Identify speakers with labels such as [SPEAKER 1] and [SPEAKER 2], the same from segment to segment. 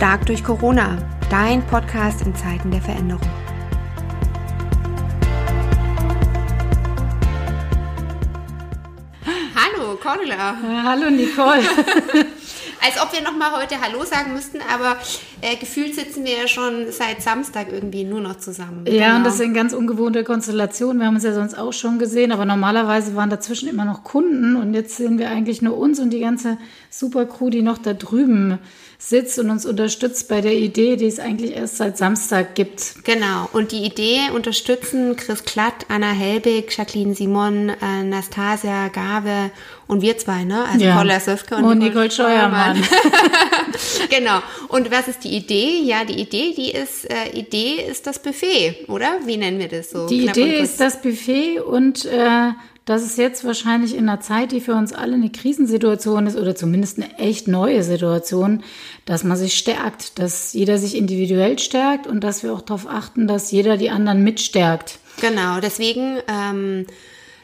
[SPEAKER 1] Stark durch Corona, dein Podcast in Zeiten der Veränderung. Hallo, Cordula.
[SPEAKER 2] Hallo, Nicole.
[SPEAKER 1] Als ob wir noch mal heute Hallo sagen müssten, aber äh, gefühlt sitzen wir ja schon seit Samstag irgendwie nur noch zusammen.
[SPEAKER 2] Ja, genau. und das ist eine ganz ungewohnte Konstellation. Wir haben uns ja sonst auch schon gesehen, aber normalerweise waren dazwischen immer noch Kunden und jetzt sehen wir eigentlich nur uns und die ganze Supercrew, die noch da drüben sitzt und uns unterstützt bei der Idee, die es eigentlich erst seit Samstag gibt.
[SPEAKER 1] Genau. Und die Idee unterstützen Chris Klatt, Anna Helbig, Jacqueline Simon, äh, Nastasia Gave und wir zwei, ne?
[SPEAKER 2] Also ja. Paula Söfke und, und Nicole, Nicole Scheuermann.
[SPEAKER 1] genau. Und was ist die Idee? Ja, die Idee, die ist, äh, Idee ist das Buffet, oder? Wie nennen wir das so?
[SPEAKER 2] Die Idee ist das Buffet und äh, dass es jetzt wahrscheinlich in einer Zeit, die für uns alle eine Krisensituation ist oder zumindest eine echt neue Situation, dass man sich stärkt, dass jeder sich individuell stärkt und dass wir auch darauf achten, dass jeder die anderen mitstärkt.
[SPEAKER 1] Genau, deswegen ähm,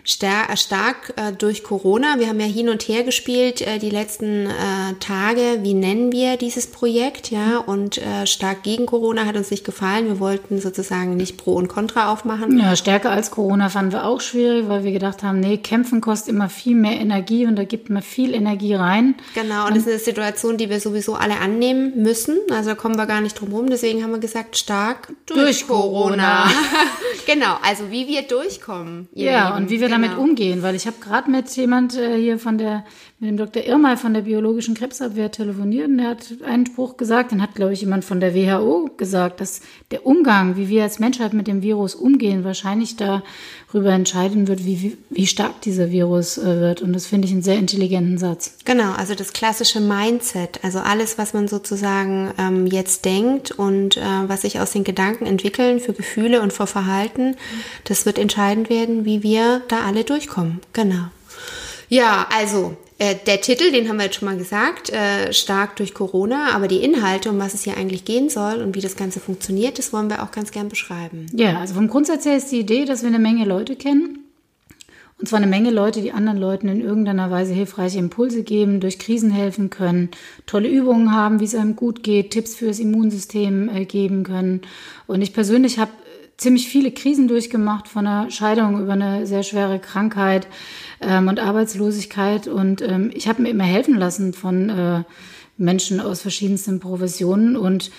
[SPEAKER 1] stark äh, durch Corona. Wir haben ja hin und her gespielt äh, die letzten äh, Tage. Wie nennen wir dieses Projekt? Ja, und äh, stark gegen Corona hat uns nicht gefallen. Wir wollten sozusagen nicht Pro und Contra aufmachen.
[SPEAKER 2] Ja, stärker als Corona fanden wir auch schwierig, weil wir gedacht haben, nee, kämpfen kostet immer viel mehr Energie und da gibt man viel Energie rein.
[SPEAKER 1] Genau, und, und das ist eine Situation, die wir sowieso alle annehmen müssen. Also da kommen wir gar nicht drum rum. Deswegen haben wir gesagt, stark durch, durch Corona. Corona. genau, also wie wir durchkommen.
[SPEAKER 2] Ja, Lieben. und wie wir damit umgehen, weil ich habe gerade mit jemand äh, hier von der, mit dem Dr. Irmal von der biologischen Krebsabwehr telefoniert und der hat einen Spruch gesagt, den hat, glaube ich, jemand von der WHO gesagt, dass der Umgang, wie wir als Menschheit mit dem Virus umgehen, wahrscheinlich darüber entscheiden wird, wie, wie stark dieser Virus äh, wird. Und das finde ich einen sehr intelligenten Satz.
[SPEAKER 1] Genau, also das klassische Mindset, also alles, was man sozusagen ähm, jetzt denkt und äh, was sich aus den Gedanken entwickeln für Gefühle und für Verhalten, das wird entscheidend werden, wie wir da alle durchkommen. Genau. Ja, also äh, der Titel, den haben wir jetzt schon mal gesagt, äh, stark durch Corona, aber die Inhalte, um was es hier eigentlich gehen soll und wie das Ganze funktioniert, das wollen wir auch ganz gern beschreiben.
[SPEAKER 2] Ja, also vom Grundsatz her ist die Idee, dass wir eine Menge Leute kennen. Und zwar eine Menge Leute, die anderen Leuten in irgendeiner Weise hilfreiche Impulse geben, durch Krisen helfen können, tolle Übungen haben, wie es einem gut geht, Tipps fürs Immunsystem äh, geben können. Und ich persönlich habe ziemlich viele Krisen durchgemacht, von einer Scheidung über eine sehr schwere Krankheit ähm, und Arbeitslosigkeit. Und ähm, ich habe mir immer helfen lassen von äh, Menschen aus verschiedensten Professionen. Und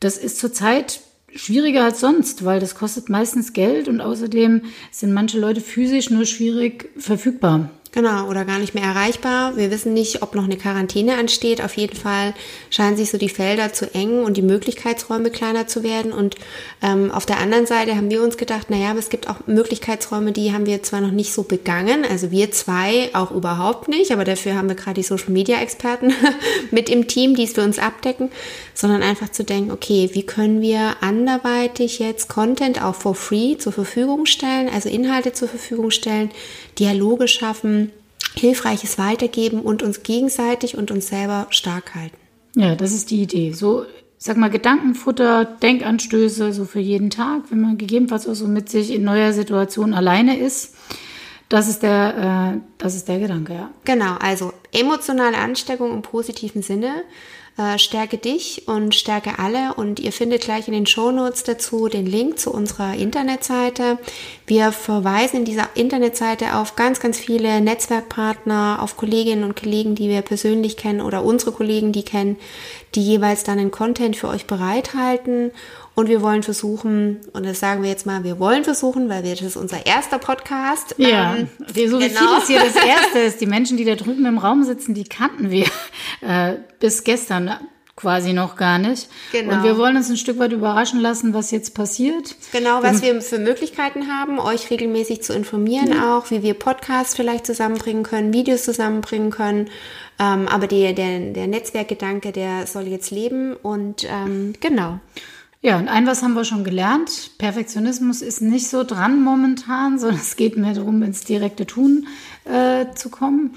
[SPEAKER 2] das ist zurzeit schwieriger als sonst, weil das kostet meistens Geld und außerdem sind manche Leute physisch nur schwierig verfügbar.
[SPEAKER 1] Genau, oder gar nicht mehr erreichbar. Wir wissen nicht, ob noch eine Quarantäne ansteht. Auf jeden Fall scheinen sich so die Felder zu engen und die Möglichkeitsräume kleiner zu werden. Und ähm, auf der anderen Seite haben wir uns gedacht, naja, aber es gibt auch Möglichkeitsräume, die haben wir zwar noch nicht so begangen, also wir zwei auch überhaupt nicht, aber dafür haben wir gerade die Social-Media-Experten mit im Team, die es für uns abdecken, sondern einfach zu denken, okay, wie können wir anderweitig jetzt Content auch for free zur Verfügung stellen, also Inhalte zur Verfügung stellen, Dialoge schaffen, Hilfreiches weitergeben und uns gegenseitig und uns selber stark halten.
[SPEAKER 2] Ja, das ist die Idee. So, sag mal, Gedankenfutter, Denkanstöße, so für jeden Tag, wenn man gegebenenfalls auch so mit sich in neuer Situation alleine ist. Das ist der, äh, das ist der Gedanke, ja.
[SPEAKER 1] Genau, also emotionale Ansteckung im positiven Sinne äh, stärke dich und stärke alle. Und ihr findet gleich in den Shownotes dazu den Link zu unserer Internetseite. Wir verweisen in dieser Internetseite auf ganz, ganz viele Netzwerkpartner, auf Kolleginnen und Kollegen, die wir persönlich kennen oder unsere Kollegen, die kennen, die jeweils dann einen Content für euch bereithalten. Und wir wollen versuchen, und das sagen wir jetzt mal, wir wollen versuchen, weil wir, das ist unser erster Podcast.
[SPEAKER 2] Ja, ähm, so wie genau. vieles hier das erste ist. Die Menschen, die da drüben im Raum sitzen, die kannten wir äh, bis gestern quasi noch gar nicht. Genau. Und wir wollen uns ein Stück weit überraschen lassen, was jetzt passiert.
[SPEAKER 1] Genau, was wir für Möglichkeiten haben, euch regelmäßig zu informieren ja. auch, wie wir Podcasts vielleicht zusammenbringen können, Videos zusammenbringen können. Ähm, aber der, der, der Netzwerkgedanke, der soll jetzt leben und ähm, genau.
[SPEAKER 2] Ja, und ein was haben wir schon gelernt. Perfektionismus ist nicht so dran momentan, sondern es geht mehr darum, ins direkte Tun äh, zu kommen.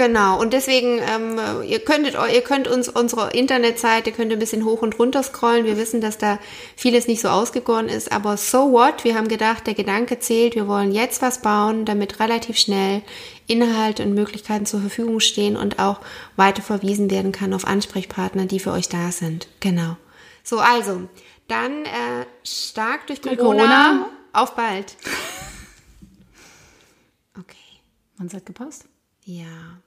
[SPEAKER 1] Genau, und deswegen, ähm, ihr könntet, ihr könnt uns unsere Internetseite, könnt ihr ein bisschen hoch und runter scrollen. Wir wissen, dass da vieles nicht so ausgegoren ist, aber so what? Wir haben gedacht, der Gedanke zählt, wir wollen jetzt was bauen, damit relativ schnell Inhalte und Möglichkeiten zur Verfügung stehen und auch weiter verwiesen werden kann auf Ansprechpartner, die für euch da sind. Genau. So, also, dann äh, stark durch Corona. Corona. Auf bald.
[SPEAKER 2] Okay. Es hat gepasst?
[SPEAKER 1] Ja.